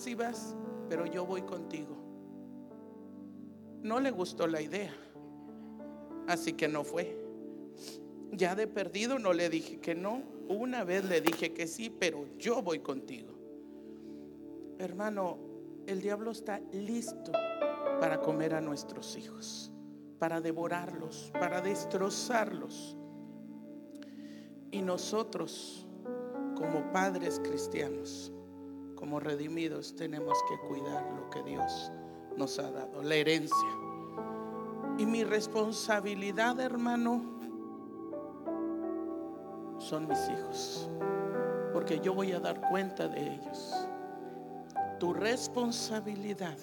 sí vas, pero yo voy contigo. No le gustó la idea, así que no fue. Ya de perdido no le dije que no. Una vez le dije que sí, pero yo voy contigo. Hermano, el diablo está listo para comer a nuestros hijos, para devorarlos, para destrozarlos. Y nosotros, como padres cristianos, como redimidos, tenemos que cuidar lo que Dios nos ha dado, la herencia. Y mi responsabilidad, hermano, son mis hijos, porque yo voy a dar cuenta de ellos. Tu responsabilidad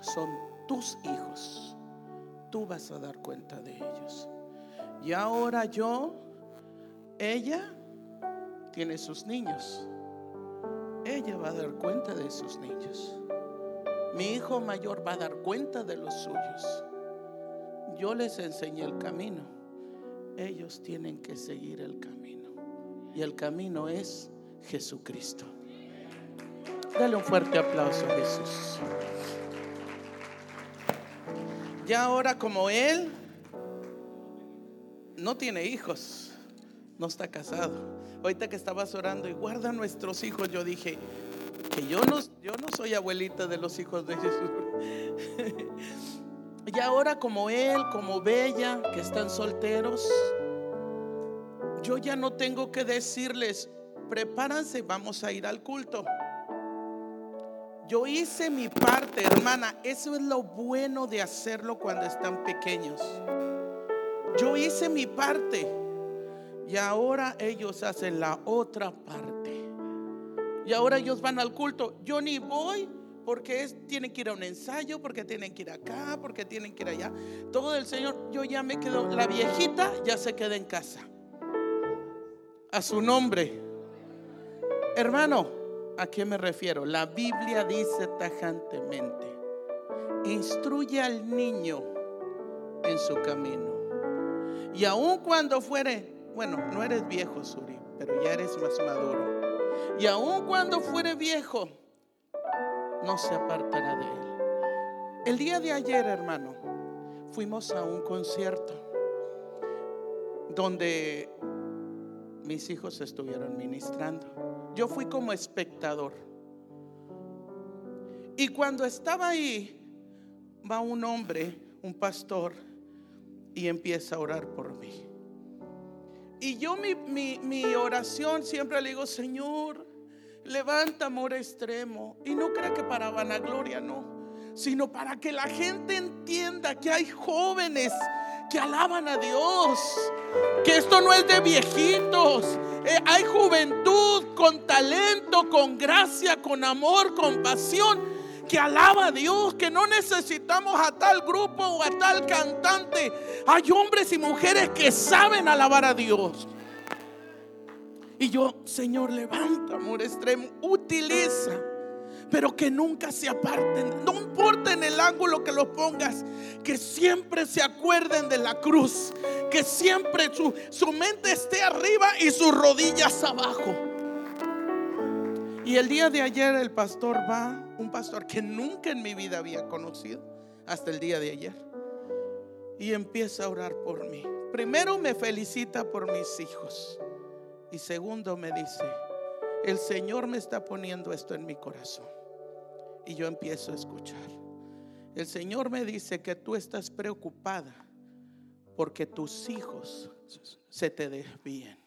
son tus hijos. Tú vas a dar cuenta de ellos. Y ahora yo, ella tiene sus niños. Ella va a dar cuenta de sus niños. Mi hijo mayor va a dar cuenta de los suyos. Yo les enseñé el camino. Ellos tienen que seguir el camino. Y el camino es Jesucristo. Dale un fuerte aplauso a Jesús. Ya ahora como Él no tiene hijos, no está casado. Ahorita que estabas orando y guarda nuestros hijos, yo dije que yo no, yo no soy abuelita de los hijos de Jesús. y ahora como Él, como Bella, que están solteros, yo ya no tengo que decirles, prepárense, vamos a ir al culto. Yo hice mi parte, hermana. Eso es lo bueno de hacerlo cuando están pequeños. Yo hice mi parte. Y ahora ellos hacen la otra parte. Y ahora ellos van al culto. Yo ni voy porque tienen que ir a un ensayo, porque tienen que ir acá, porque tienen que ir allá. Todo el Señor, yo ya me quedo. La viejita ya se queda en casa. A su nombre. Hermano, ¿A qué me refiero? La Biblia dice tajantemente, instruye al niño en su camino. Y aun cuando fuere, bueno, no eres viejo, Suri, pero ya eres más maduro. Y aun cuando fuere viejo, no se apartará de él. El día de ayer, hermano, fuimos a un concierto donde mis hijos estuvieron ministrando. Yo fui como espectador. Y cuando estaba ahí, va un hombre, un pastor, y empieza a orar por mí. Y yo mi, mi, oración siempre le digo, Señor, levanta amor extremo. Y no crea que para vanagloria, no, sino para que la gente entienda que hay jóvenes que alaban a Dios, que esto no es de viejitos, eh, hay juventud con talento, con gracia, con amor, con pasión, que alaba a Dios, que no necesitamos a tal grupo o a tal cantante. Hay hombres y mujeres que saben alabar a Dios. Y yo, Señor, levanta, amor extremo, utiliza pero que nunca se aparten. No importa en el ángulo que los pongas, que siempre se acuerden de la cruz, que siempre su, su mente esté arriba y sus rodillas abajo. Y el día de ayer el pastor va, un pastor que nunca en mi vida había conocido, hasta el día de ayer, y empieza a orar por mí. Primero me felicita por mis hijos y segundo me dice, el Señor me está poniendo esto en mi corazón. Y yo empiezo a escuchar. El Señor me dice que tú estás preocupada porque tus hijos se te desvíen.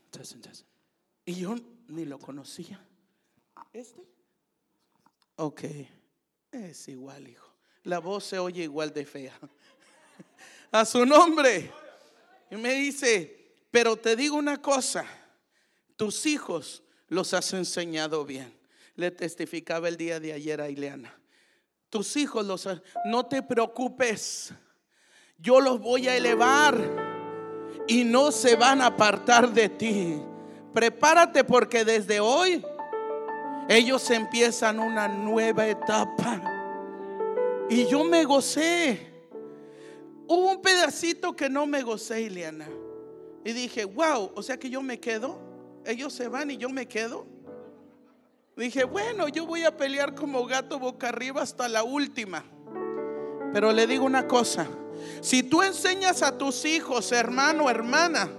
Y yo ni lo conocía. ¿Este? Ok, es igual, hijo. La voz se oye igual de fea. A su nombre. Y me dice, pero te digo una cosa, tus hijos los has enseñado bien le testificaba el día de ayer a Ileana. Tus hijos los no te preocupes. Yo los voy a elevar y no se van a apartar de ti. Prepárate porque desde hoy ellos empiezan una nueva etapa. Y yo me gocé. Hubo un pedacito que no me gocé, Ileana. Y dije, wow, o sea que yo me quedo. Ellos se van y yo me quedo. Dije, bueno, yo voy a pelear como gato boca arriba hasta la última. Pero le digo una cosa, si tú enseñas a tus hijos, hermano, hermana,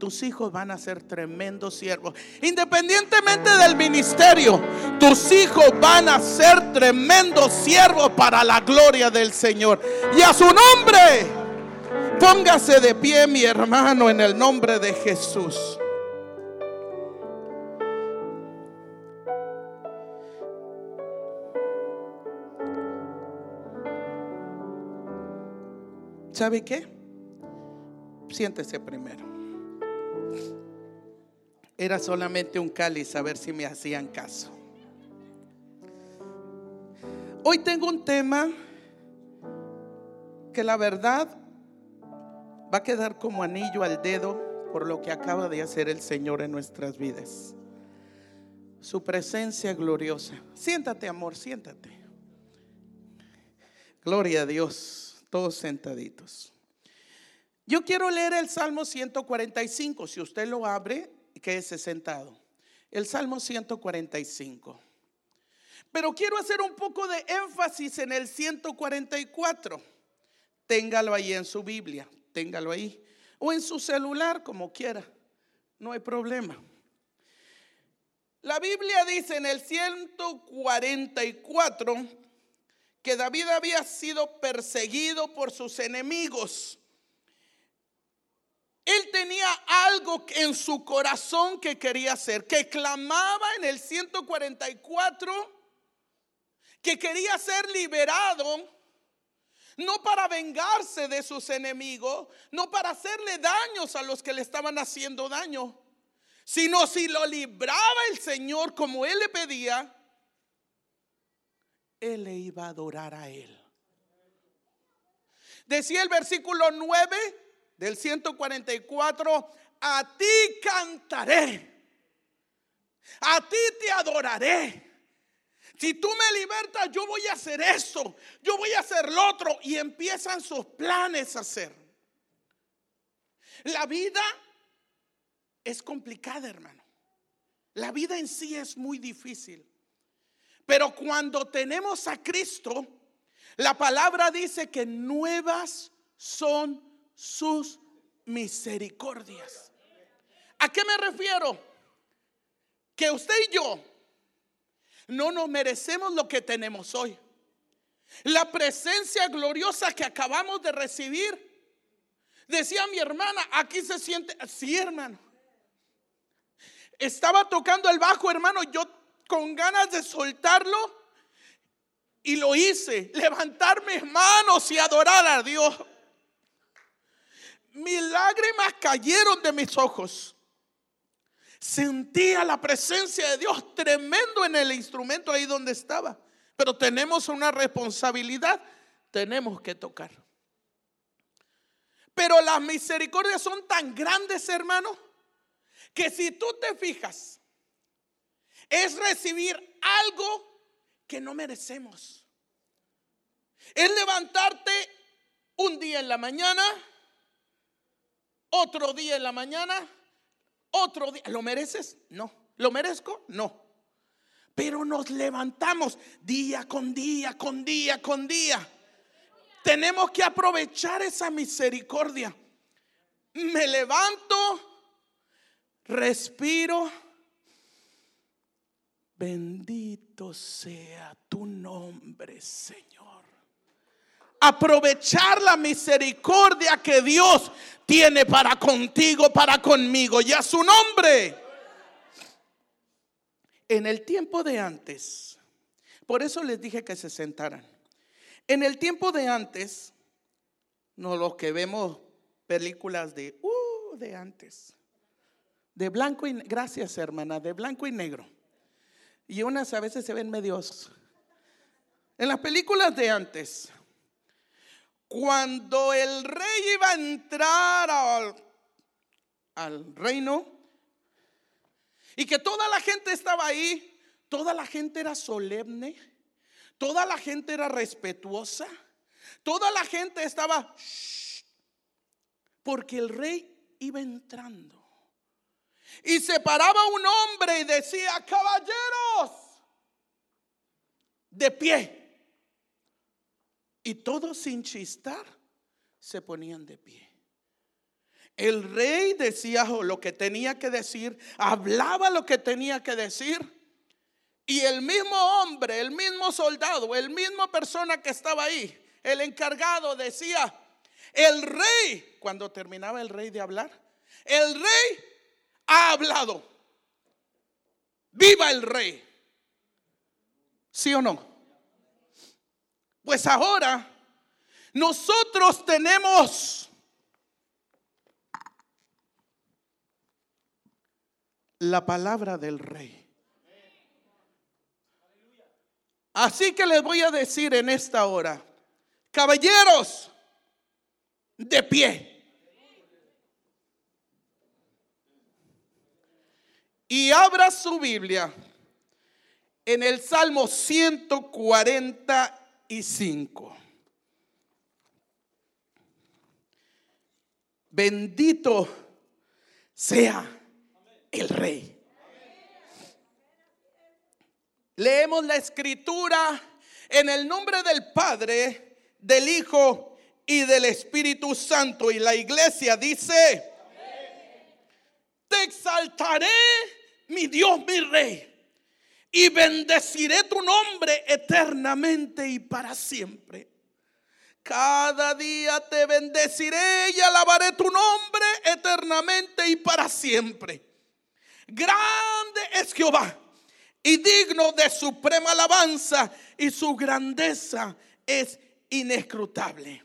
tus hijos van a ser tremendos siervos. Independientemente del ministerio, tus hijos van a ser tremendos siervos para la gloria del Señor. Y a su nombre, póngase de pie mi hermano en el nombre de Jesús. ¿Sabe qué? Siéntese primero. Era solamente un cáliz a ver si me hacían caso. Hoy tengo un tema que la verdad va a quedar como anillo al dedo por lo que acaba de hacer el Señor en nuestras vidas. Su presencia gloriosa. Siéntate, amor, siéntate. Gloria a Dios, todos sentaditos. Yo quiero leer el Salmo 145. Si usted lo abre, quédese sentado. El Salmo 145. Pero quiero hacer un poco de énfasis en el 144. Téngalo ahí en su Biblia, téngalo ahí. O en su celular, como quiera. No hay problema. La Biblia dice en el 144 que David había sido perseguido por sus enemigos él tenía algo en su corazón que quería hacer, que clamaba en el 144, que quería ser liberado, no para vengarse de sus enemigos, no para hacerle daños a los que le estaban haciendo daño, sino si lo libraba el Señor como él le pedía, él le iba a adorar a él. Decía el versículo 9, del 144, a ti cantaré, a ti te adoraré. Si tú me libertas, yo voy a hacer esto, yo voy a hacer lo otro. Y empiezan sus planes a hacer. La vida es complicada, hermano. La vida en sí es muy difícil. Pero cuando tenemos a Cristo, la palabra dice que nuevas son sus misericordias. ¿A qué me refiero? Que usted y yo no nos merecemos lo que tenemos hoy. La presencia gloriosa que acabamos de recibir. Decía mi hermana, aquí se siente, sí hermano. Estaba tocando el bajo, hermano, yo con ganas de soltarlo y lo hice, levantar mis manos y adorar a Dios mis lágrimas cayeron de mis ojos. Sentía la presencia de Dios tremendo en el instrumento ahí donde estaba. Pero tenemos una responsabilidad, tenemos que tocar. Pero las misericordias son tan grandes, hermano, que si tú te fijas, es recibir algo que no merecemos. Es levantarte un día en la mañana otro día en la mañana, otro día. ¿Lo mereces? No. ¿Lo merezco? No. Pero nos levantamos día con día, con día, con día. Tenemos que aprovechar esa misericordia. Me levanto, respiro. Bendito sea tu nombre, Señor aprovechar la misericordia que Dios tiene para contigo, para conmigo y a su nombre. En el tiempo de antes, por eso les dije que se sentaran. En el tiempo de antes, no los que vemos películas de, uh, de antes, de blanco y, gracias hermana, de blanco y negro. Y unas a veces se ven medios. En las películas de antes, cuando el rey iba a entrar al, reino y que toda la gente estaba ahí, toda la gente era solemne, toda la gente era respetuosa, toda la gente estaba, porque el rey iba entrando. Y se paraba un hombre y decía, caballeros, de pie. Y todos sin chistar se ponían de pie. El rey decía lo que tenía que decir, hablaba lo que tenía que decir. Y el mismo hombre, el mismo soldado, el mismo persona que estaba ahí, el encargado decía, el rey, cuando terminaba el rey de hablar, el rey ha hablado. Viva el rey. ¿Sí o no? Pues ahora nosotros tenemos la palabra del rey. Así que les voy a decir en esta hora, caballeros, de pie. Y abra su Biblia en el Salmo 145. Bendito sea el rey. Leemos la escritura en el nombre del Padre, del Hijo y del Espíritu Santo. Y la iglesia dice, te exaltaré, mi Dios, mi rey, y bendeciré tu nombre eternamente y para siempre. Cada día te bendeciré y alabaré tu nombre eternamente y para siempre. Grande es Jehová y digno de suprema alabanza y su grandeza es inescrutable.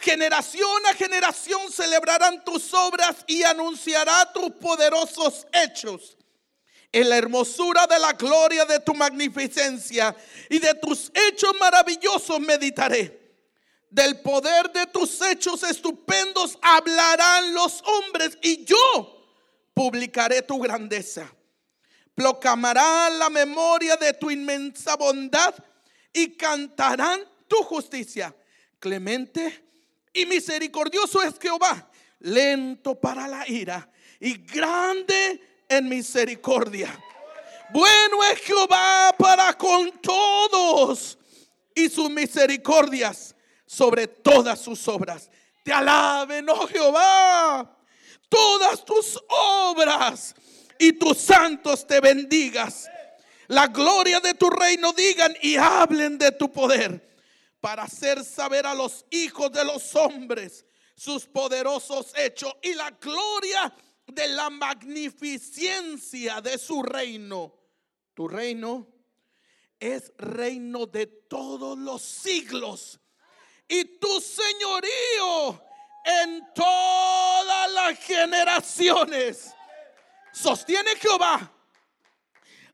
Generación a generación celebrarán tus obras y anunciará tus poderosos hechos. En la hermosura de la gloria de tu magnificencia y de tus hechos maravillosos meditaré. Del poder de tus hechos estupendos hablarán los hombres y yo publicaré tu grandeza. Proclamarán la memoria de tu inmensa bondad y cantarán tu justicia. Clemente y misericordioso es Jehová, lento para la ira y grande en misericordia. Bueno es Jehová para con todos y sus misericordias sobre todas sus obras. Te alaben, oh Jehová todas tus obras y tus santos te bendigas. La gloria de tu reino digan y hablen de tu poder para hacer saber a los hijos de los hombres sus poderosos hechos y la gloria de la magnificencia de su reino. Tu reino es reino de todos los siglos y tu señorío en todas las generaciones. Sostiene Jehová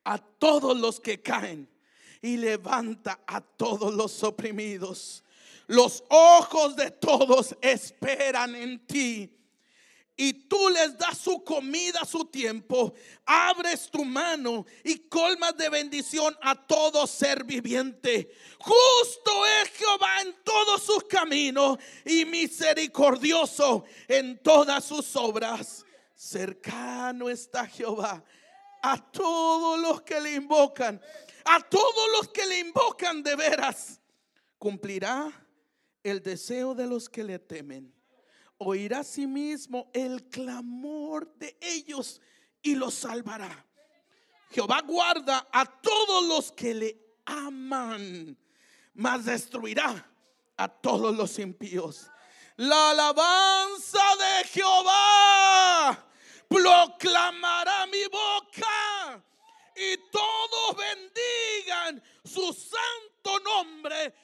a todos los que caen y levanta a todos los oprimidos. Los ojos de todos esperan en ti y tú les das su comida a su tiempo, abres tu mano y colmas de bendición a todo ser viviente. Justo es Jehová en todos sus caminos y misericordioso en todas sus obras. Cercano está Jehová a todos los que le invocan, a todos los que le invocan de veras. Cumplirá el deseo de los que le temen oirá a sí mismo el clamor de ellos y los salvará. Jehová guarda a todos los que le aman, mas destruirá a todos los impíos. La alabanza de Jehová proclamará mi boca y todos bendigan su santo nombre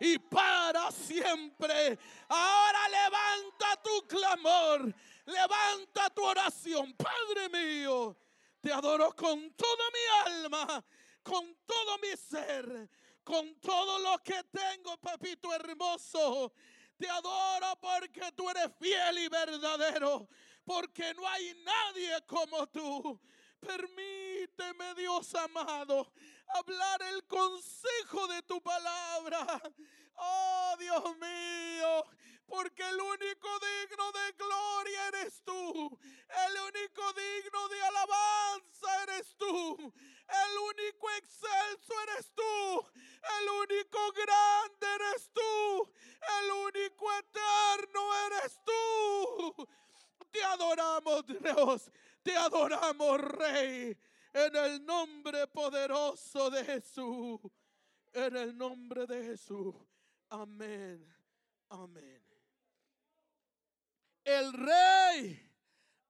y para siempre. Ahora levanta tu clamor, levanta tu oración, Padre mío. Te adoro con toda mi alma, con todo mi ser, con todo lo que tengo, papito hermoso. Te adoro porque tú eres fiel y verdadero, porque no hay nadie como tú. Permíteme, Dios amado, hablar el consejo de tu palabra. Oh Dios mío, porque el único digno de gloria eres tú. El único digno de alabanza eres tú. El único excelso eres tú. El único grande eres tú. El único eterno eres tú. Te adoramos, Dios. Te adoramos, Rey. En el nombre poderoso de Jesús. En el nombre de Jesús. Amén. Amén. El rey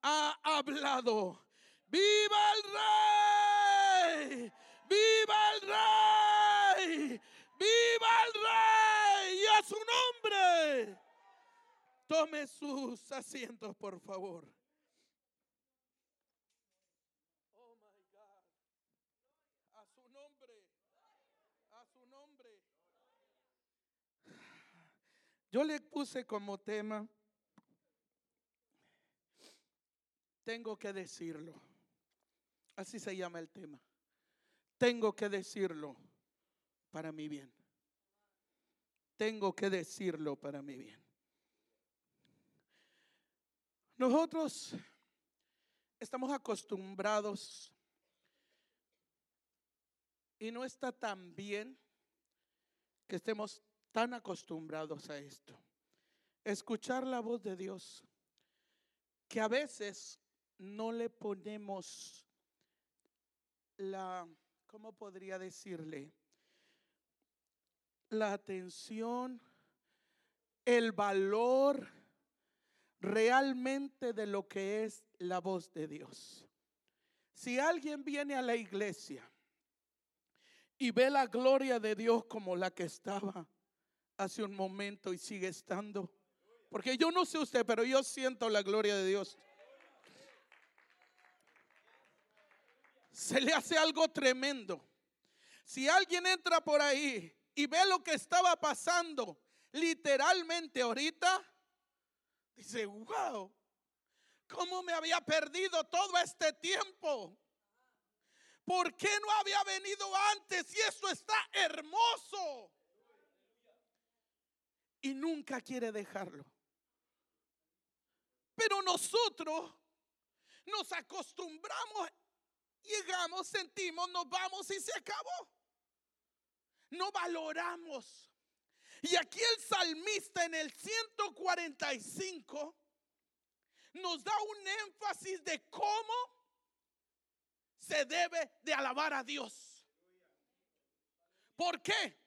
ha hablado. ¡Viva el rey! ¡Viva el rey! ¡Viva el rey! ¡Y a su nombre! Tome sus asientos, por favor. Oh my God. A su nombre. A su nombre. Yo le puse como tema, tengo que decirlo. Así se llama el tema. Tengo que decirlo para mi bien. Tengo que decirlo para mi bien. Nosotros estamos acostumbrados y no está tan bien que estemos tan acostumbrados a esto. Escuchar la voz de Dios, que a veces no le ponemos la, ¿cómo podría decirle? La atención, el valor realmente de lo que es la voz de Dios. Si alguien viene a la iglesia y ve la gloria de Dios como la que estaba hace un momento y sigue estando. Porque yo no sé usted, pero yo siento la gloria de Dios. Se le hace algo tremendo. Si alguien entra por ahí y ve lo que estaba pasando literalmente ahorita, dice, wow, ¿cómo me había perdido todo este tiempo? ¿Por qué no había venido antes? Y esto está hermoso y nunca quiere dejarlo. Pero nosotros nos acostumbramos, llegamos, sentimos, nos vamos y se acabó. No valoramos. Y aquí el salmista en el 145 nos da un énfasis de cómo se debe de alabar a Dios. ¿Por qué?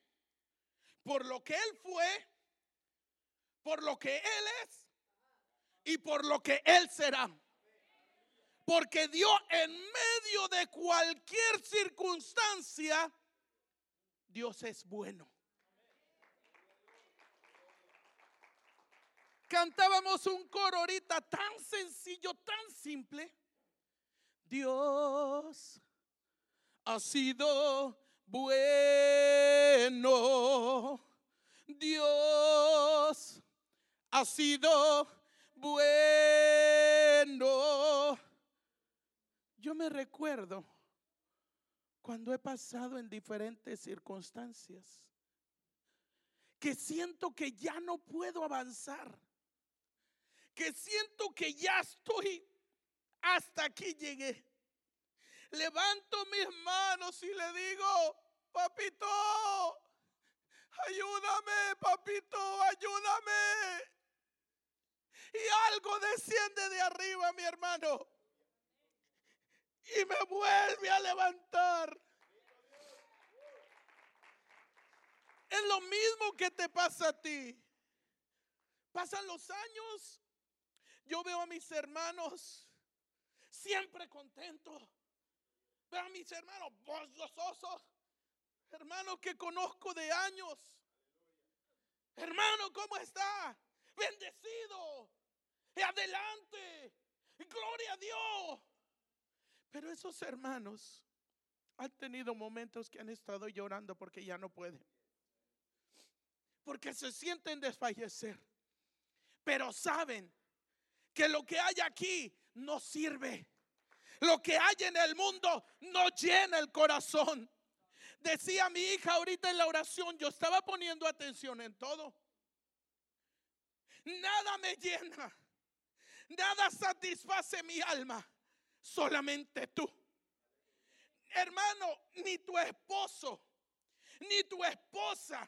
Por lo que Él fue, por lo que Él es y por lo que Él será. Porque Dios en medio de cualquier circunstancia, Dios es bueno. Cantábamos un coro ahorita tan sencillo, tan simple. Dios ha sido bueno. Dios ha sido bueno. Yo me recuerdo cuando he pasado en diferentes circunstancias que siento que ya no puedo avanzar, que siento que ya estoy hasta aquí llegué. Levanto mis manos y le digo, papito, ayúdame, papito, ayúdame. Y algo desciende de arriba, mi hermano. Y me vuelve a levantar. Es lo mismo que te pasa a ti. Pasan los años. Yo veo a mis hermanos siempre contentos. Veo a mis hermanos gozosos. Hermanos que conozco de años. Hermano, ¿cómo está? Bendecido. Adelante. Gloria a Dios. Pero esos hermanos han tenido momentos que han estado llorando porque ya no pueden. Porque se sienten desfallecer. Pero saben que lo que hay aquí no sirve. Lo que hay en el mundo no llena el corazón. Decía mi hija ahorita en la oración, yo estaba poniendo atención en todo. Nada me llena. Nada satisface mi alma. Solamente tú. Hermano, ni tu esposo, ni tu esposa,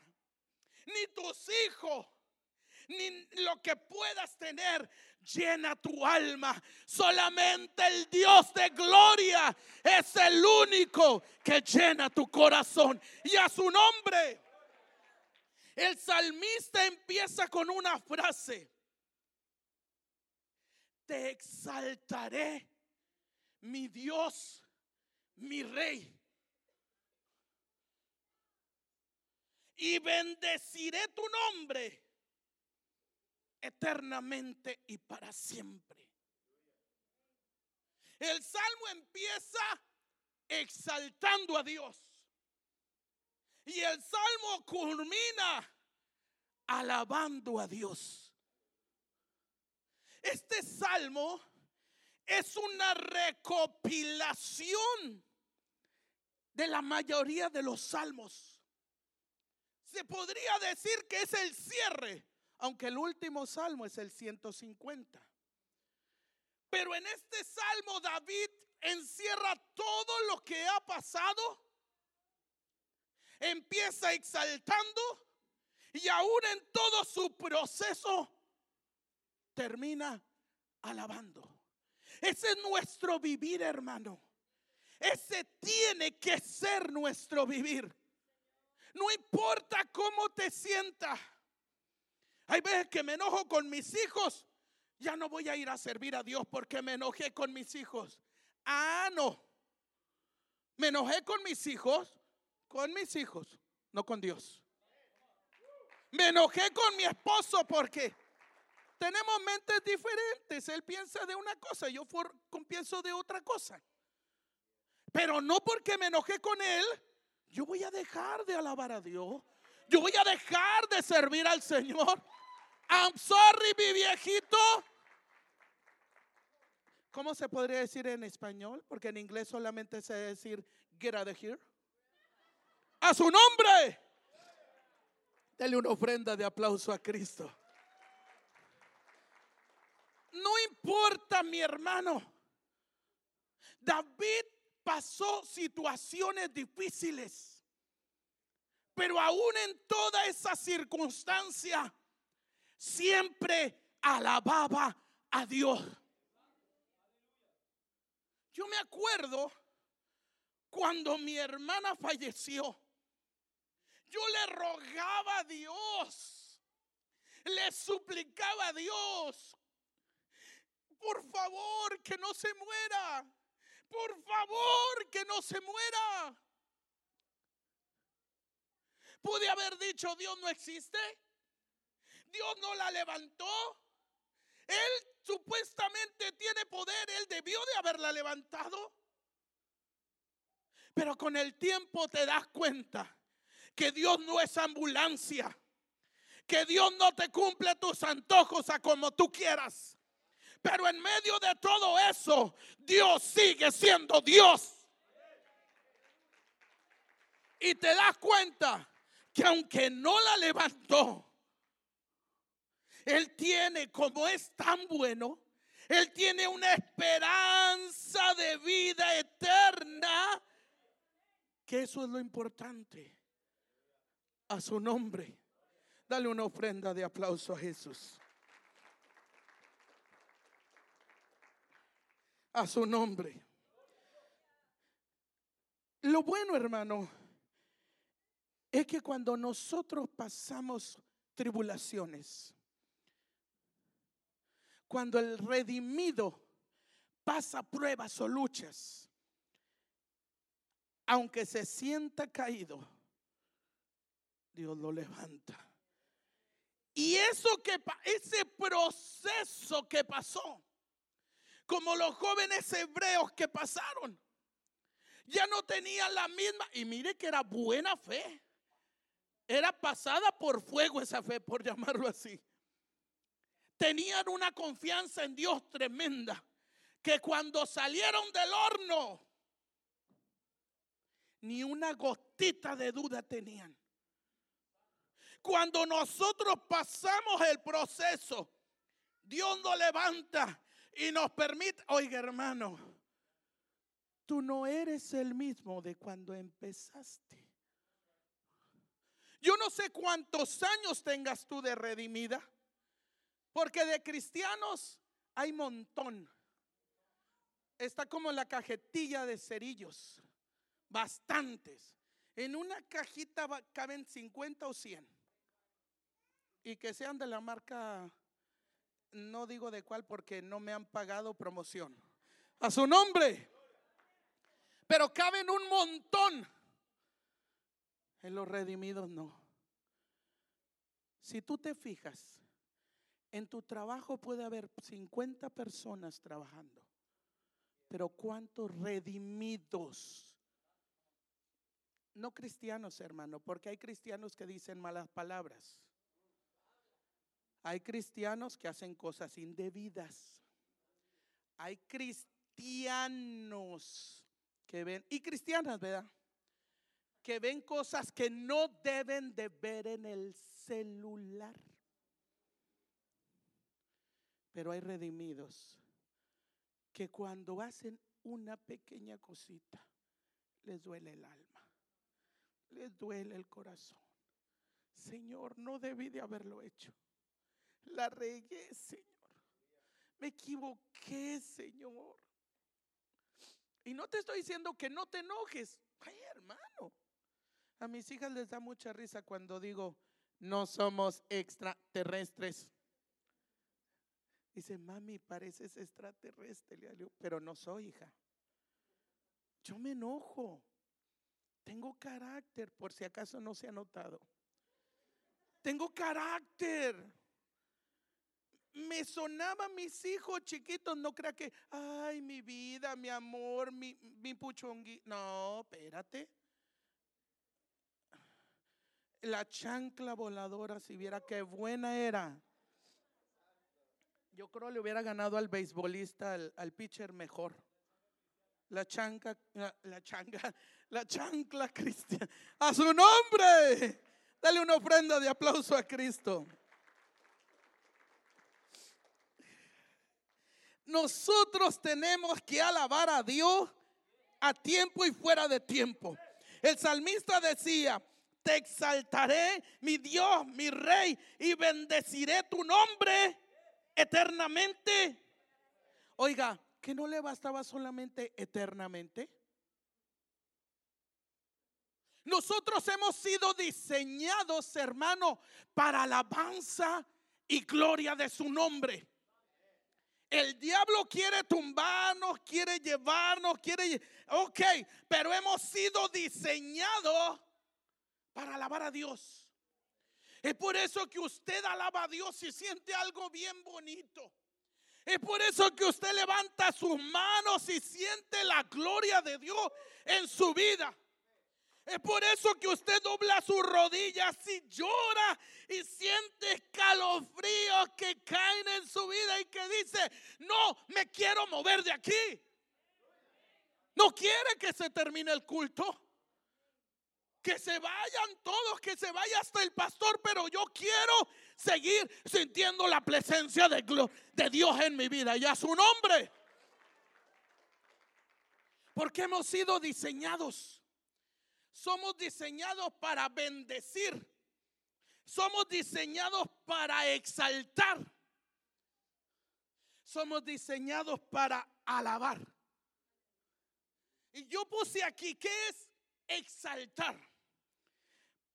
ni tus hijos, ni lo que puedas tener llena tu alma. Solamente el Dios de gloria es el único que llena tu corazón. Y a su nombre, el salmista empieza con una frase. Te exaltaré, mi Dios, mi rey. Y bendeciré tu nombre eternamente y para siempre. El salmo empieza exaltando a Dios. Y el salmo culmina alabando a Dios. Este salmo es una recopilación de la mayoría de los salmos. Se podría decir que es el cierre aunque el último salmo es el 150. Pero en este salmo David encierra todo lo que ha pasado, empieza exaltando y aún en todo su proceso termina alabando. Ese es nuestro vivir, hermano. Ese tiene que ser nuestro vivir. No importa cómo te sientas. Hay veces que me enojo con mis hijos. Ya no voy a ir a servir a Dios porque me enojé con mis hijos. Ah, no. Me enojé con mis hijos, con mis hijos, no con Dios. Me enojé con mi esposo porque tenemos mentes diferentes. Él piensa de una cosa, yo pienso de otra cosa. Pero no porque me enojé con él, yo voy a dejar de alabar a Dios. Yo voy a dejar de servir al Señor. I'm sorry, mi viejito. ¿Cómo se podría decir en español? Porque en inglés solamente se decir get out of here. A su nombre. Dele una ofrenda de aplauso a Cristo. No importa, mi hermano. David pasó situaciones difíciles. Pero aún en toda esa circunstancia, siempre alababa a Dios. Yo me acuerdo cuando mi hermana falleció. Yo le rogaba a Dios, le suplicaba a Dios, por favor que no se muera, por favor que no se muera. Pude haber dicho, Dios no existe. Dios no la levantó. Él supuestamente tiene poder, él debió de haberla levantado. Pero con el tiempo te das cuenta que Dios no es ambulancia, que Dios no te cumple tus antojos a como tú quieras. Pero en medio de todo eso, Dios sigue siendo Dios. Y te das cuenta que aunque no la levantó, él tiene, como es tan bueno, Él tiene una esperanza de vida eterna, que eso es lo importante. A su nombre. Dale una ofrenda de aplauso a Jesús. A su nombre. Lo bueno, hermano, es que cuando nosotros pasamos tribulaciones, cuando el redimido pasa pruebas o luchas, aunque se sienta caído, Dios lo levanta. Y eso que ese proceso que pasó, como los jóvenes hebreos que pasaron, ya no tenían la misma, y mire que era buena fe. Era pasada por fuego esa fe, por llamarlo así tenían una confianza en Dios tremenda, que cuando salieron del horno, ni una gotita de duda tenían. cuando nosotros pasamos el proceso, Dios nos levanta y nos permite, oiga hermano, tú no eres el mismo de cuando empezaste. Yo no sé cuántos años tengas tú de redimida, porque de cristianos hay montón. Está como la cajetilla de cerillos, bastantes. En una cajita caben 50 o 100. Y que sean de la marca, no digo de cuál porque no me han pagado promoción. A su nombre. Pero caben un montón. En los redimidos no. Si tú te fijas, en tu trabajo puede haber 50 personas trabajando. Pero ¿cuántos redimidos? No cristianos, hermano, porque hay cristianos que dicen malas palabras. Hay cristianos que hacen cosas indebidas. Hay cristianos que ven, y cristianas, ¿verdad? Que ven cosas que no deben de ver en el celular. Pero hay redimidos que cuando hacen una pequeña cosita, les duele el alma, les duele el corazón. Señor, no debí de haberlo hecho. La regué, Señor. Me equivoqué, Señor. Y no te estoy diciendo que no te enojes. Ay, hermano. A mis hijas les da mucha risa cuando digo, no somos extraterrestres. Dice, mami, pareces extraterrestre. pero no soy hija. Yo me enojo. Tengo carácter, por si acaso no se ha notado. Tengo carácter. Me sonaban mis hijos chiquitos, no crea que, ay, mi vida, mi amor, mi, mi puchongui. No, espérate. La chancla voladora, si viera qué buena era. Yo creo le hubiera ganado al beisbolista, al, pitcher mejor. La chanca, la, chanca, la chancla cristiana. A su nombre. Dale una ofrenda de aplauso a Cristo. Nosotros tenemos que alabar a Dios a tiempo y fuera de tiempo. El salmista decía, te exaltaré, mi Dios, mi rey, y bendeciré tu nombre eternamente. Oiga, que no le bastaba solamente eternamente. Nosotros hemos sido diseñados, hermano, para alabanza y gloria de su nombre. El diablo quiere tumbarnos, quiere llevarnos, quiere... Ok, pero hemos sido diseñados para alabar a Dios. Es por eso que usted alaba a Dios y siente algo bien bonito. Es por eso que usted levanta sus manos y siente la gloria de Dios en su vida. Es por eso que usted dobla sus rodillas y llora y siente escalofríos que caen en su vida y que dice, no, me quiero mover de aquí. No quiere que se termine el culto que se vayan todos, que se vaya hasta el pastor, pero yo quiero seguir sintiendo la presencia de, de Dios en mi vida y a su nombre. Porque hemos sido diseñados. Somos diseñados para bendecir. Somos diseñados para exaltar. Somos diseñados para alabar. Y yo puse aquí, ¿qué es exaltar?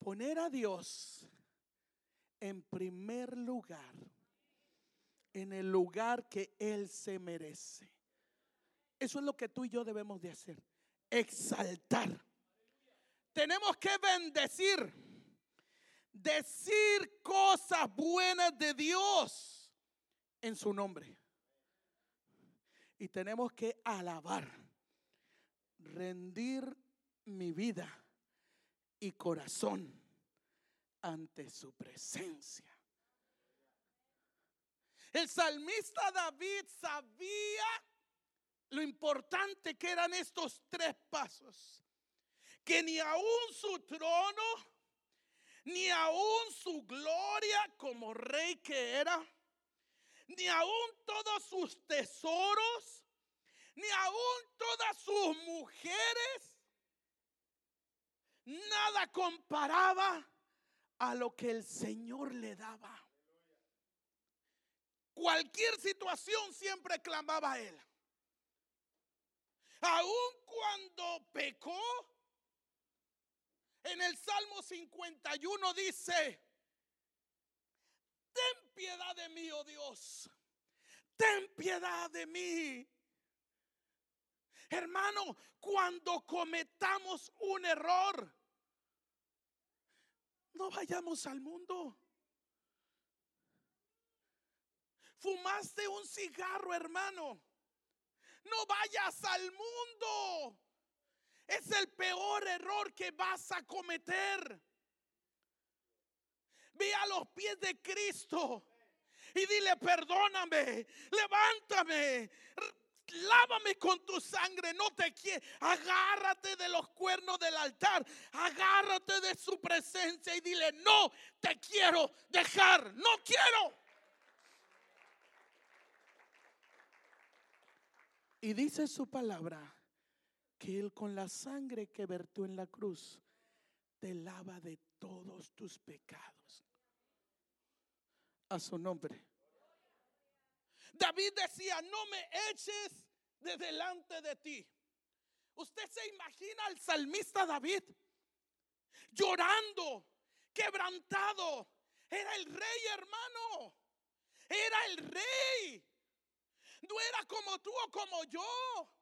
poner a Dios en primer lugar, en el lugar que Él se merece. Eso es lo que tú y yo debemos de hacer, exaltar. Tenemos que bendecir, decir cosas buenas de Dios en su nombre. Y tenemos que alabar, rendir mi vida y corazón ante su presencia. El salmista David sabía lo importante que eran estos tres pasos. Que ni aún su trono, ni aún su gloria como rey que era, ni aún todos sus tesoros, ni aún todas sus mujeres, nada comparaba a lo que el Señor le daba. Cualquier situación siempre clamaba a él. Aun cuando pecó, en el Salmo 51 dice, ten piedad de mí, oh Dios, ten piedad de mí. Hermano, cuando cometamos un error, no vayamos al mundo. Fumaste un cigarro, hermano. No vayas al mundo. Es el peor error que vas a cometer. Ve a los pies de Cristo y dile, perdóname, levántame, lávame con tu sangre, no te quiero. Agárrate de los cuernos del altar, agárrate de su presencia y dile, no te quiero dejar, no quiero. Y dice su palabra que Él con la sangre que vertió en la cruz te lava de todos tus pecados. A su nombre. David decía, no me eches de delante de ti. Usted se imagina al salmista David llorando, quebrantado. Era el rey, hermano. Era el rey. No era como tú o como yo.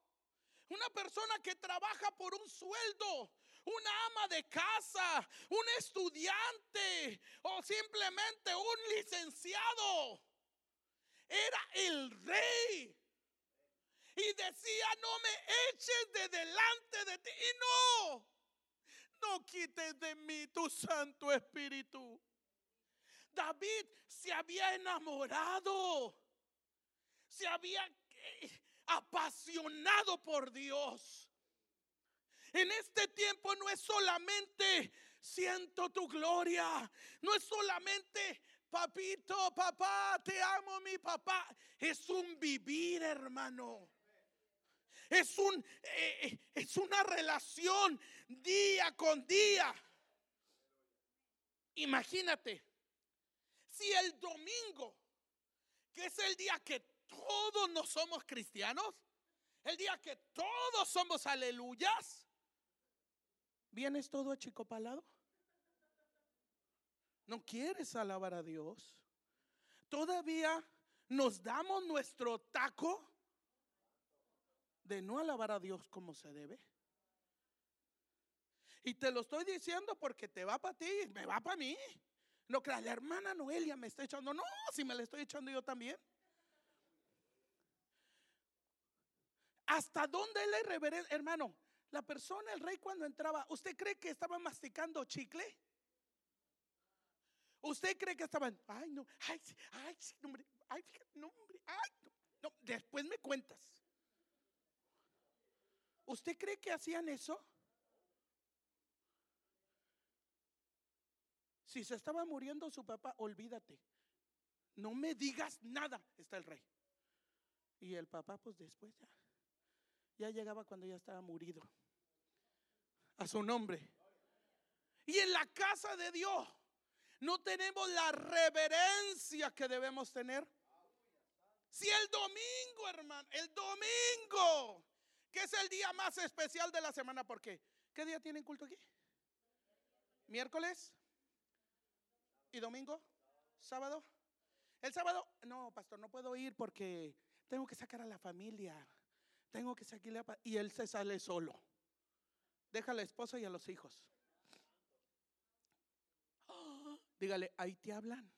Una persona que trabaja por un sueldo, una ama de casa, un estudiante o simplemente un licenciado. Era el rey. Y decía, no me eches de delante de ti. Y no, no quites de mí tu Santo Espíritu. David se había enamorado se había eh, apasionado por Dios. En este tiempo no es solamente siento tu gloria, no es solamente papito, papá, te amo mi papá, es un vivir, hermano. Es un eh, es una relación día con día. Imagínate si el domingo, que es el día que todos no somos cristianos, el día que todos somos aleluyas, ¿vienes todo achicopalado? ¿No quieres alabar a Dios? ¿Todavía nos damos nuestro taco de no alabar a Dios como se debe? Y te lo estoy diciendo porque te va para ti, me va para mí. No creas, la hermana Noelia me está echando. No, si me la estoy echando yo también. ¿Hasta dónde el reverendo? Hermano, la persona, el rey cuando entraba, ¿usted cree que estaba masticando chicle? ¿Usted cree que estaban, ay no, ay, ay, nombre, ay, nombre, ay, no, no, después me cuentas. ¿Usted cree que hacían eso? Si se estaba muriendo su papá, olvídate. No me digas nada, está el rey. Y el papá, pues después ya ya llegaba cuando ya estaba murido. A su nombre. Y en la casa de Dios no tenemos la reverencia que debemos tener. Si el domingo, hermano, el domingo, que es el día más especial de la semana, ¿por qué? ¿Qué día tienen culto aquí? ¿Miércoles? ¿Y domingo? ¿Sábado? El sábado, no, pastor, no puedo ir porque tengo que sacar a la familia. Tengo que seguirle y él se sale solo. Deja a la esposa y a los hijos. dígale, ahí te hablan.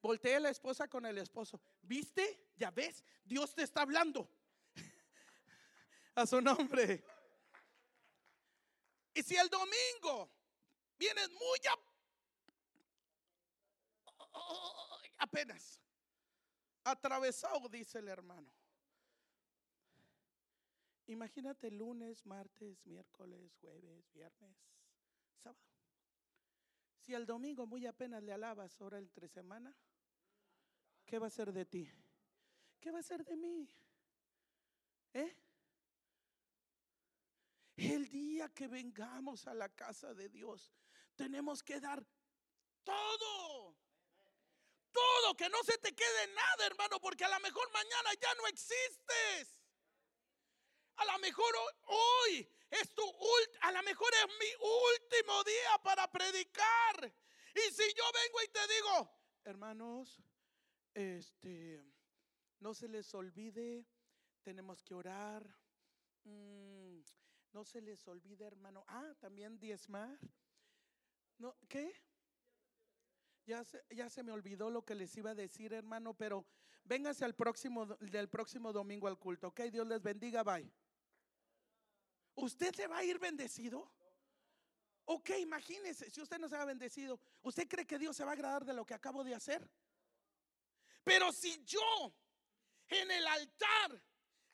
Voltea la esposa con el esposo. ¿Viste? ¿Ya ves? Dios te está hablando. a su nombre. Y si el domingo vienes muy apenas atravesado, dice el hermano. Imagínate lunes, martes, miércoles, jueves, viernes, sábado. Si el domingo muy apenas le alabas, ahora entre semana, ¿qué va a ser de ti? ¿Qué va a ser de mí? ¿Eh? El día que vengamos a la casa de Dios, tenemos que dar todo. Todo, que no se te quede nada, hermano, porque a lo mejor mañana ya no existes. A lo mejor hoy es tu a lo mejor es mi último día para predicar. Y si yo vengo y te digo, hermanos, este, no se les olvide, tenemos que orar. Mm, no se les olvide, hermano. Ah, también diezmar. No, ¿qué? Ya se, ya se me olvidó lo que les iba a decir, hermano, pero vénganse al próximo del próximo domingo al culto, ¿ok? Dios les bendiga, bye. ¿Usted se va a ir bendecido? Ok, imagínese, si usted no se va bendecido, ¿usted cree que Dios se va a agradar de lo que acabo de hacer? Pero si yo en el altar,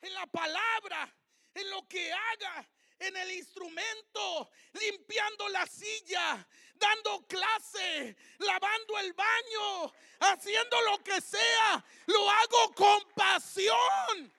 en la palabra, en lo que haga, en el instrumento, limpiando la silla, dando clase, lavando el baño, haciendo lo que sea, lo hago con pasión.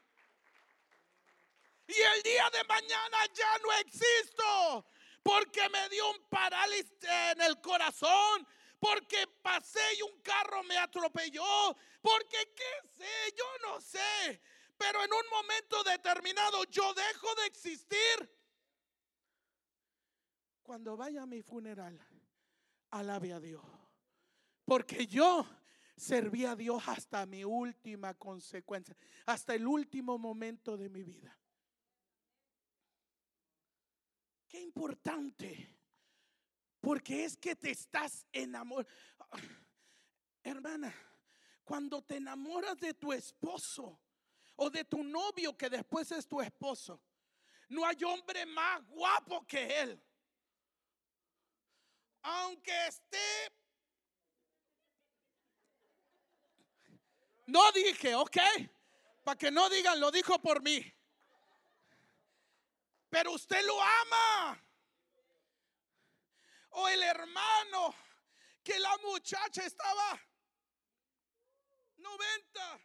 Y el día de mañana ya no existo porque me dio un parálisis en el corazón, porque pasé y un carro me atropelló, porque qué sé, yo no sé. Pero en un momento determinado yo dejo de existir. Cuando vaya a mi funeral, alabe a Dios. Porque yo serví a Dios hasta mi última consecuencia, hasta el último momento de mi vida. Qué importante. Porque es que te estás enamorando. Hermana, cuando te enamoras de tu esposo o de tu novio que después es tu esposo, no hay hombre más guapo que él. Aunque esté... No dije, ok, para que no digan, lo dijo por mí. Pero usted lo ama. O el hermano que la muchacha estaba 90,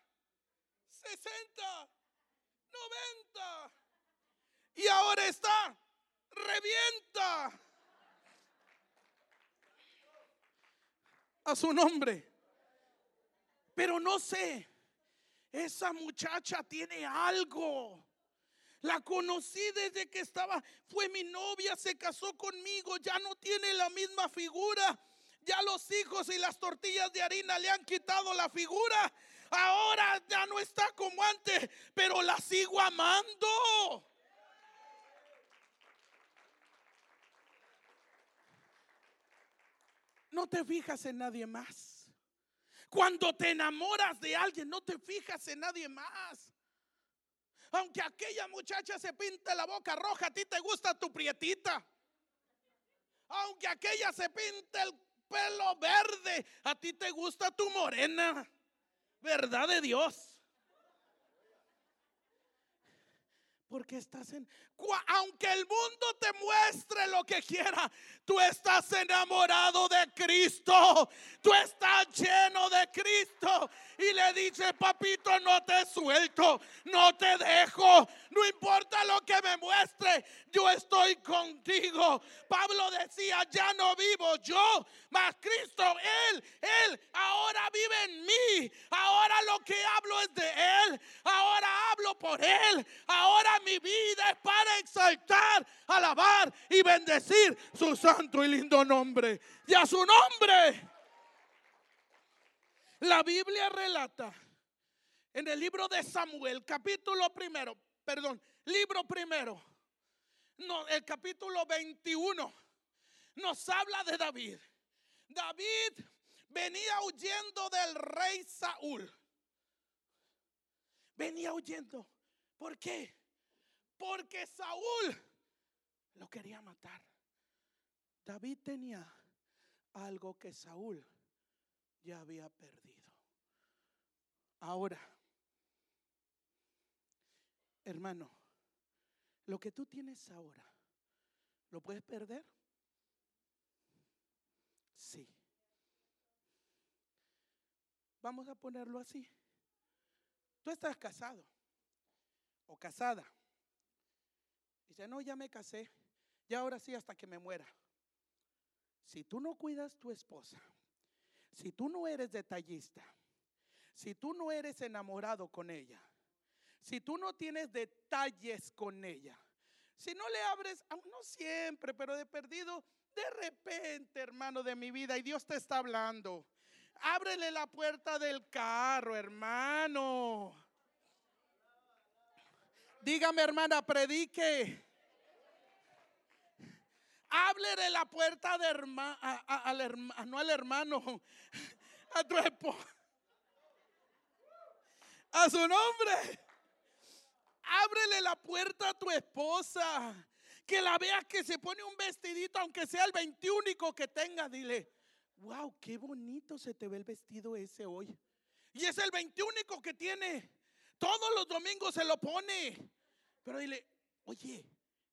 60, 90. Y ahora está revienta. A su nombre. Pero no sé, esa muchacha tiene algo. La conocí desde que estaba, fue mi novia, se casó conmigo, ya no tiene la misma figura. Ya los hijos y las tortillas de harina le han quitado la figura. Ahora ya no está como antes, pero la sigo amando. No te fijas en nadie más. Cuando te enamoras de alguien, no te fijas en nadie más. Aunque aquella muchacha se pinte la boca roja, a ti te gusta tu prietita. Aunque aquella se pinte el pelo verde, a ti te gusta tu morena. ¿Verdad de Dios? Porque estás en... Aunque el mundo te muestre lo que quiera, tú estás enamorado de Cristo. Tú estás lleno de Cristo. Y le dice, papito, no te suelto, no te dejo. No importa lo que me muestre, yo estoy contigo. Pablo decía, ya no vivo yo, mas Cristo, Él, Él ahora vive en mí. Ahora lo que hablo es de Él. Ahora hablo por Él. Ahora mi vida es para exaltar, alabar y bendecir su santo y lindo nombre. Y a su nombre. La Biblia relata en el libro de Samuel, capítulo primero, perdón, libro primero, el capítulo 21, nos habla de David. David venía huyendo del rey Saúl. Venía huyendo. ¿Por qué? porque Saúl lo quería matar. David tenía algo que Saúl ya había perdido. Ahora, hermano, lo que tú tienes ahora, ¿lo puedes perder? Sí. Vamos a ponerlo así. Tú estás casado o casada. Dice, no, ya me casé. Ya ahora sí hasta que me muera. Si tú no cuidas tu esposa, si tú no eres detallista, si tú no eres enamorado con ella, si tú no tienes detalles con ella, si no le abres, no siempre, pero de perdido, de repente, hermano de mi vida, y Dios te está hablando. Ábrele la puerta del carro, hermano. Dígame, hermana, predique. Háblele la puerta de hermano, al hermano, no al hermano, a tu esposo. A su nombre. Ábrele la puerta a tu esposa. Que la veas que se pone un vestidito, aunque sea el 21 que tenga. Dile, wow, qué bonito se te ve el vestido ese hoy. Y es el 21 que tiene. Todos los domingos se lo pone. Pero dile, oye,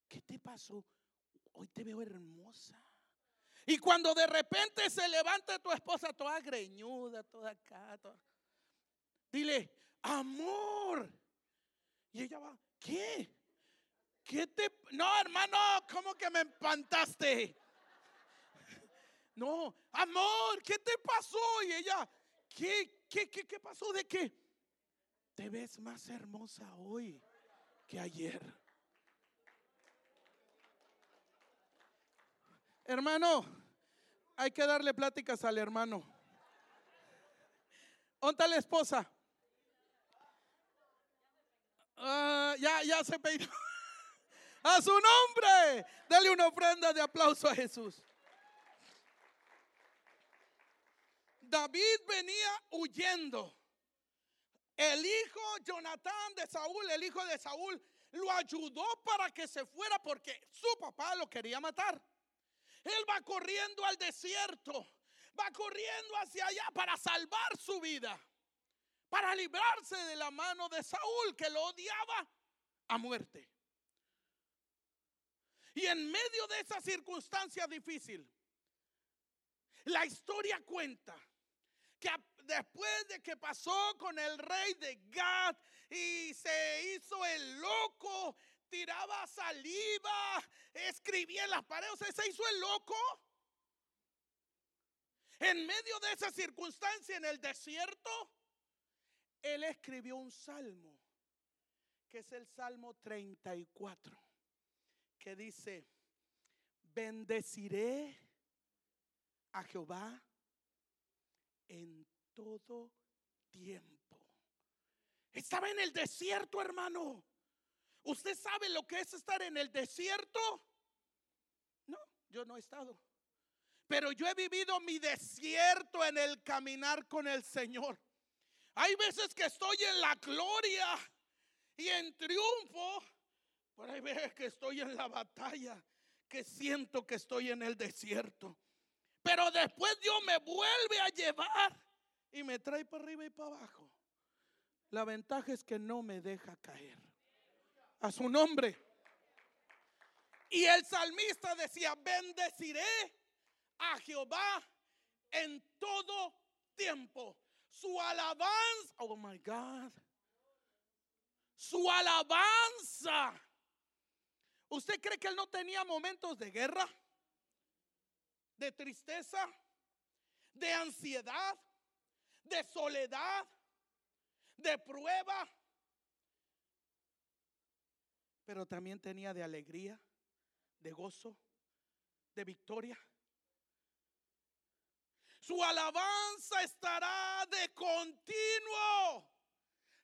¿qué te pasó? Hoy te veo hermosa. Y cuando de repente se levanta tu esposa toda greñuda, toda acá, dile, amor. Y ella va, ¿qué? ¿Qué te... No, hermano, ¿cómo que me empantaste? No, amor, ¿qué te pasó? Y ella, ¿qué, qué, qué, qué pasó? ¿De qué? Te ves más hermosa hoy que ayer. Hermano, hay que darle pláticas al hermano. ¿Onta la esposa? Ah, ya, ya se peinó. A su nombre. Dale una ofrenda de aplauso a Jesús. David venía huyendo. El hijo Jonatán de Saúl, el hijo de Saúl, lo ayudó para que se fuera porque su papá lo quería matar. Él va corriendo al desierto, va corriendo hacia allá para salvar su vida, para librarse de la mano de Saúl que lo odiaba a muerte. Y en medio de esa circunstancia difícil, la historia cuenta que después de que pasó con el rey de Gad y se hizo el loco, tiraba saliva, escribía en las paredes, se hizo el loco. En medio de esa circunstancia en el desierto, él escribió un salmo, que es el Salmo 34 que dice, bendeciré a Jehová en todo tiempo. Estaba en el desierto, hermano. ¿Usted sabe lo que es estar en el desierto? No, yo no he estado. Pero yo he vivido mi desierto en el caminar con el Señor. Hay veces que estoy en la gloria y en triunfo por ahí ve que estoy en la batalla, que siento que estoy en el desierto. Pero después Dios me vuelve a llevar y me trae para arriba y para abajo. La ventaja es que no me deja caer. A su nombre. Y el salmista decía, bendeciré a Jehová en todo tiempo. Su alabanza, oh my God, su alabanza ¿Usted cree que él no tenía momentos de guerra? ¿De tristeza? ¿De ansiedad? ¿De soledad? ¿De prueba? Pero también tenía de alegría, de gozo, de victoria. Su alabanza estará de continuo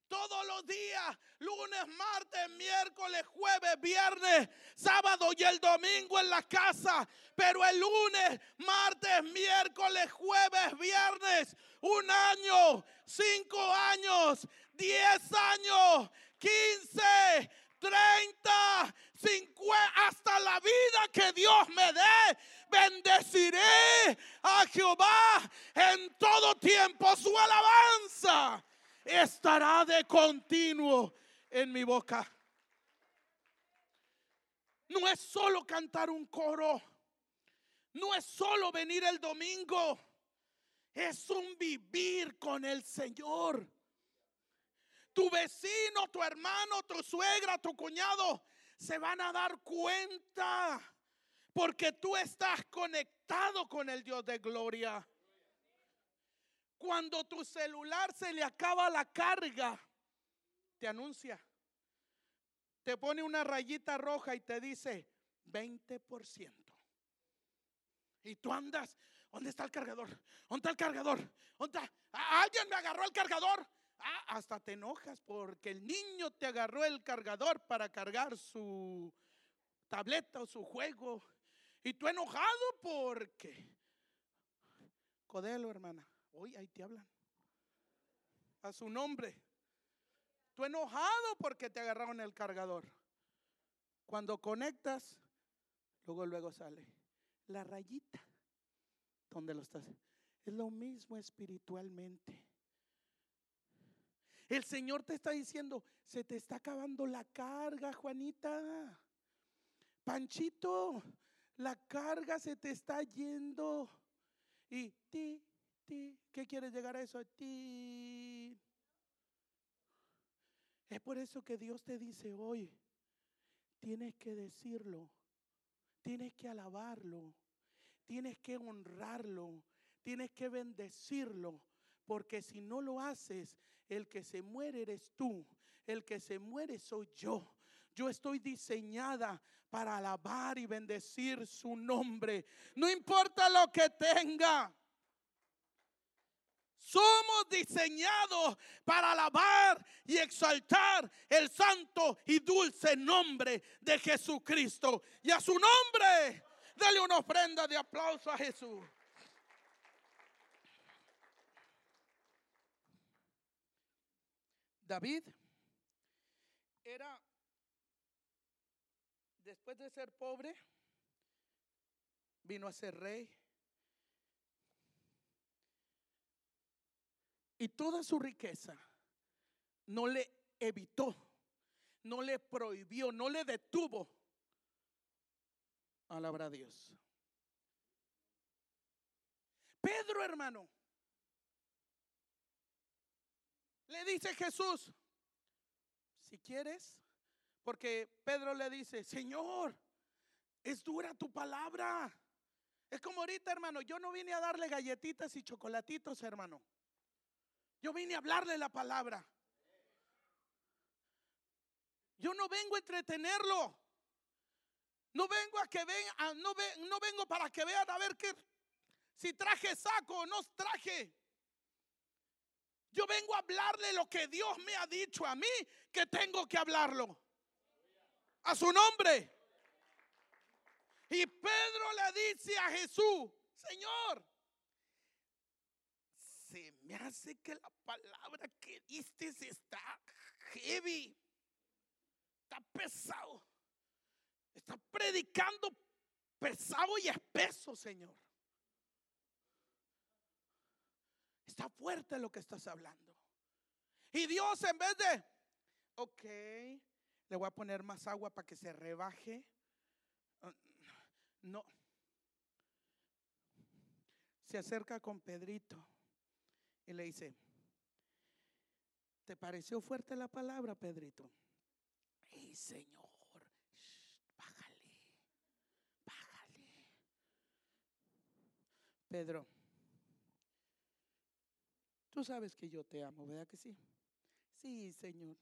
todos los días, lunes, martes, miércoles, jueves, viernes, sábado y el domingo en la casa. Pero el lunes, martes, miércoles, jueves, viernes, un año, cinco años, diez años, quince, 30, 50, hasta la vida que Dios me dé. Bendeciré a Jehová en todo tiempo su alabanza estará de continuo en mi boca. No es solo cantar un coro. No es solo venir el domingo es un vivir con el Señor. Tu vecino, tu hermano, tu suegra, tu cuñado se van a dar cuenta porque tú estás conectado con el Dios de gloria. Cuando tu celular se le acaba la carga, te anuncia. Te pone una rayita roja y te dice 20%. Y tú andas, ¿dónde está el cargador? ¿Dónde está el cargador? ¿Dónde está? ¿Alguien me agarró el cargador? Ah, hasta te enojas porque el niño te agarró el cargador para cargar su tableta o su juego. Y tú enojado porque... Codelo, hermana. Hoy ahí te hablan. A su nombre. Tú enojado porque te agarraron el cargador. Cuando conectas, luego luego sale la rayita donde lo estás. Es lo mismo espiritualmente. El Señor te está diciendo, se te está acabando la carga, Juanita. Panchito, la carga se te está yendo. Y ti, ¿qué quieres llegar a eso? Ti. Es por eso que Dios te dice hoy, tienes que decirlo, tienes que alabarlo, tienes que honrarlo, tienes que bendecirlo. Porque si no lo haces, el que se muere eres tú, el que se muere soy yo. Yo estoy diseñada para alabar y bendecir su nombre. No importa lo que tenga. Somos diseñados para alabar y exaltar el santo y dulce nombre de Jesucristo. Y a su nombre, dale una ofrenda de aplauso a Jesús. David era, después de ser pobre, vino a ser rey Y toda su riqueza no le evitó, no le prohibió, no le detuvo. Alabra a Dios. Pedro, hermano, le dice Jesús, si quieres, porque Pedro le dice, Señor, es dura tu palabra. Es como ahorita, hermano, yo no vine a darle galletitas y chocolatitos, hermano. Yo vine a hablarle la palabra. Yo no vengo a entretenerlo. No vengo a que vean, no, no vengo para que vean a ver qué, si traje saco o no traje. Yo vengo a hablarle lo que Dios me ha dicho a mí que tengo que hablarlo. A su nombre. Y Pedro le dice a Jesús, Señor, se me hace que la palabra que diste está heavy, está pesado, está predicando pesado y espeso, Señor. Está fuerte lo que estás hablando. Y Dios en vez de, ok, le voy a poner más agua para que se rebaje. No. Se acerca con Pedrito y le dice, ¿te pareció fuerte la palabra, Pedrito? ¡Ey, Señor! bájale, bájale. Pedro, tú sabes que yo te amo, ¿verdad que sí? Sí, Señor.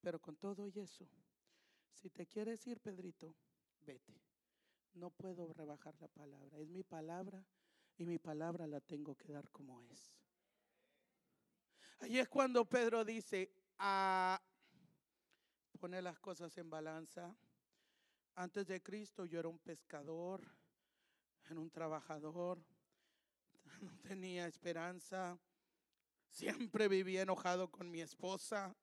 Pero con todo y eso, si te quieres ir, Pedrito, vete. No puedo rebajar la palabra. Es mi palabra y mi palabra la tengo que dar como es. Ahí es cuando Pedro dice, ah, pone las cosas en balanza. Antes de Cristo yo era un pescador, era un trabajador, no tenía esperanza, siempre vivía enojado con mi esposa,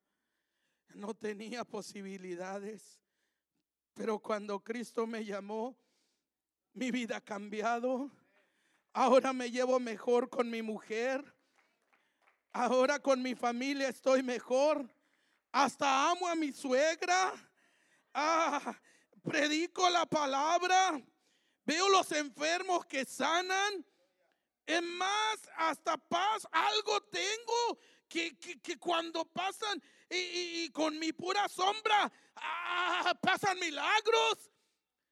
no tenía posibilidades. Pero cuando Cristo me llamó, mi vida ha cambiado Ahora me llevo mejor con mi mujer. Ahora con mi familia estoy mejor. Hasta amo a mi suegra. Ah, predico la palabra. Veo los enfermos que sanan. Es más, hasta paz, algo tengo que, que, cuando pasan y, con mi pura sombra ah, pasan milagros.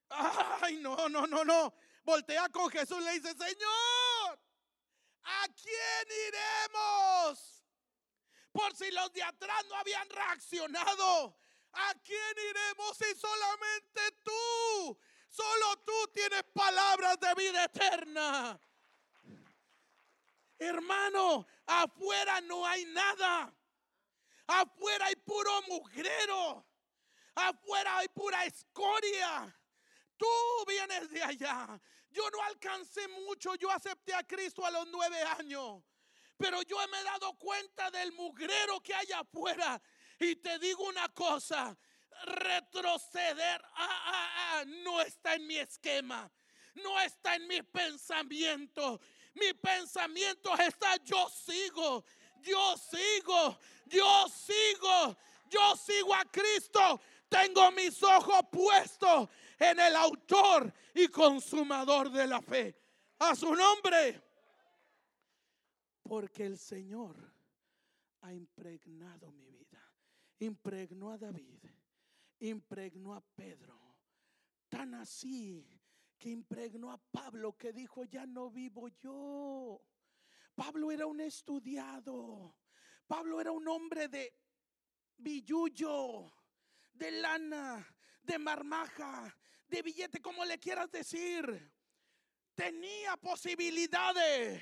Ay, no, no, no, no. Voltea con Jesús y le dice, Señor, ¿a quién iremos? Por si los de atrás no habían reaccionado. ¿A quién iremos si solamente tú, solo tú tienes palabras de vida eterna? Hermano, afuera no hay nada. Afuera hay puro mugrero. Afuera hay pura escoria. Tú vienes de allá. Yo no alcancé mucho. Yo acepté a Cristo a los nueve años. Pero yo me he dado cuenta del mugrero que hay afuera. Y te digo una cosa. Retroceder ah, ah, ah, no está en mi esquema. No está en mi pensamiento. Mi pensamiento está, yo sigo, yo sigo, yo sigo, yo sigo a Cristo. Tengo mis ojos puestos en el autor y consumador de la fe. A su nombre. Porque el Señor ha impregnado mi vida. Impregnó a David. Impregnó a Pedro. Tan así que impregnó a Pablo que dijo, ya no vivo yo. Pablo era un estudiado. Pablo era un hombre de billullo, de lana, de marmaja, de billete, como le quieras decir. Tenía posibilidades.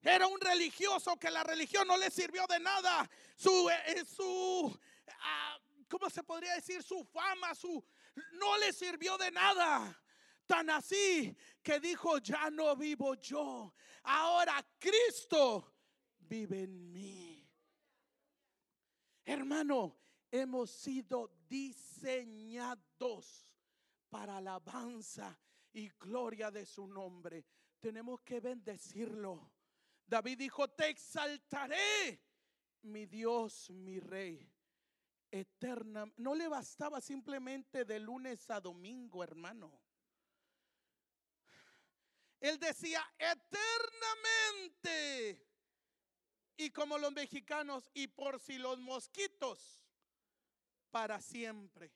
Era un religioso que la religión no le sirvió de nada. Su, eh, su ah, ¿cómo se podría decir? Su fama, su, no le sirvió de nada. Tan así que dijo, ya no vivo yo, ahora Cristo vive en mí. Hermano, hemos sido diseñados para alabanza y gloria de su nombre. Tenemos que bendecirlo. David dijo, te exaltaré, mi Dios, mi rey. Eterna. No le bastaba simplemente de lunes a domingo, hermano. Él decía eternamente. Y como los mexicanos, y por si los mosquitos, para siempre.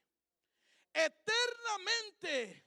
Eternamente.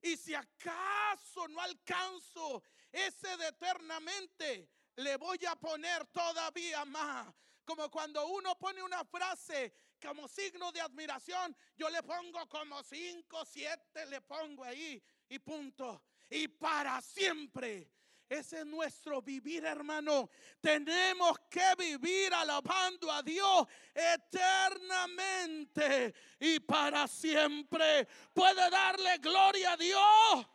Y si acaso no alcanzo ese de eternamente, le voy a poner todavía más. Como cuando uno pone una frase como signo de admiración, yo le pongo como cinco, siete, le pongo ahí y punto y para siempre. Ese es nuestro vivir, hermano. Tenemos que vivir alabando a Dios eternamente y para siempre. Puede darle gloria a Dios.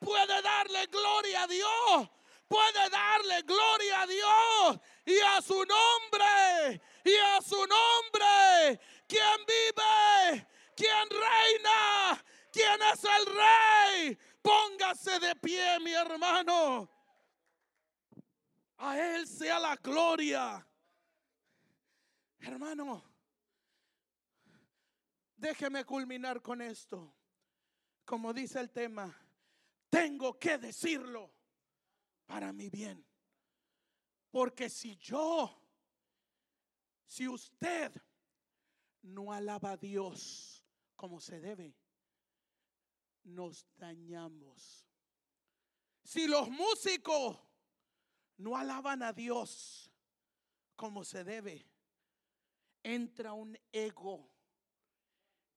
Puede darle gloria a Dios. Puede darle gloria a Dios y a su nombre. Y a su nombre. Quien vive, quien reina, quien es el rey Póngase de pie, mi hermano. A Él sea la gloria. Hermano, déjeme culminar con esto. Como dice el tema, tengo que decirlo para mi bien. Porque si yo, si usted no alaba a Dios como se debe, nos dañamos. Si los músicos no alaban a Dios como se debe, entra un ego,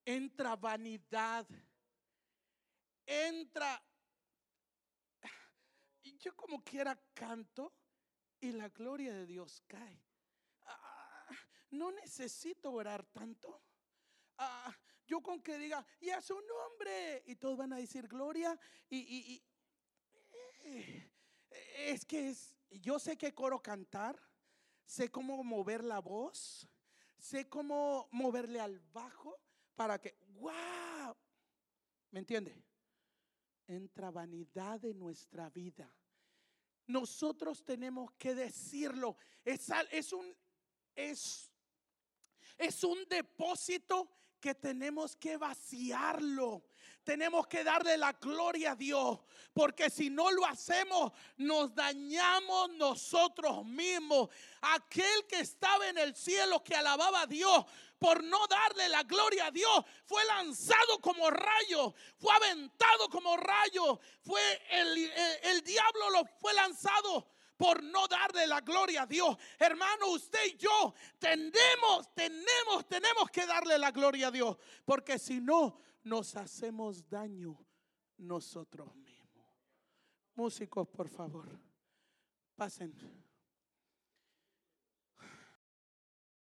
entra vanidad, entra... Yo como quiera canto y la gloria de Dios cae. Ah, no necesito orar tanto. Ah, yo con que diga, y a su nombre, y todos van a decir gloria, y, eh, es que es, yo sé qué coro cantar, sé cómo mover la voz, sé cómo moverle al bajo para que, wow, ¿me entiende? Entra vanidad en nuestra vida. Nosotros tenemos que decirlo. Es, es un, es, es un depósito que tenemos que vaciarlo. Tenemos que darle la gloria a Dios, porque si no lo hacemos, nos dañamos nosotros mismos. Aquel que estaba en el cielo, que alababa a Dios, por no darle la gloria a Dios, fue lanzado como rayo, fue aventado como rayo, fue el, el, diablo lo fue lanzado por no darle la gloria a Dios. Hermano, usted y yo tenemos, tenemos, tenemos que darle la gloria a Dios, porque si no, nos hacemos daño nosotros mismos. Músicos, por favor, pasen.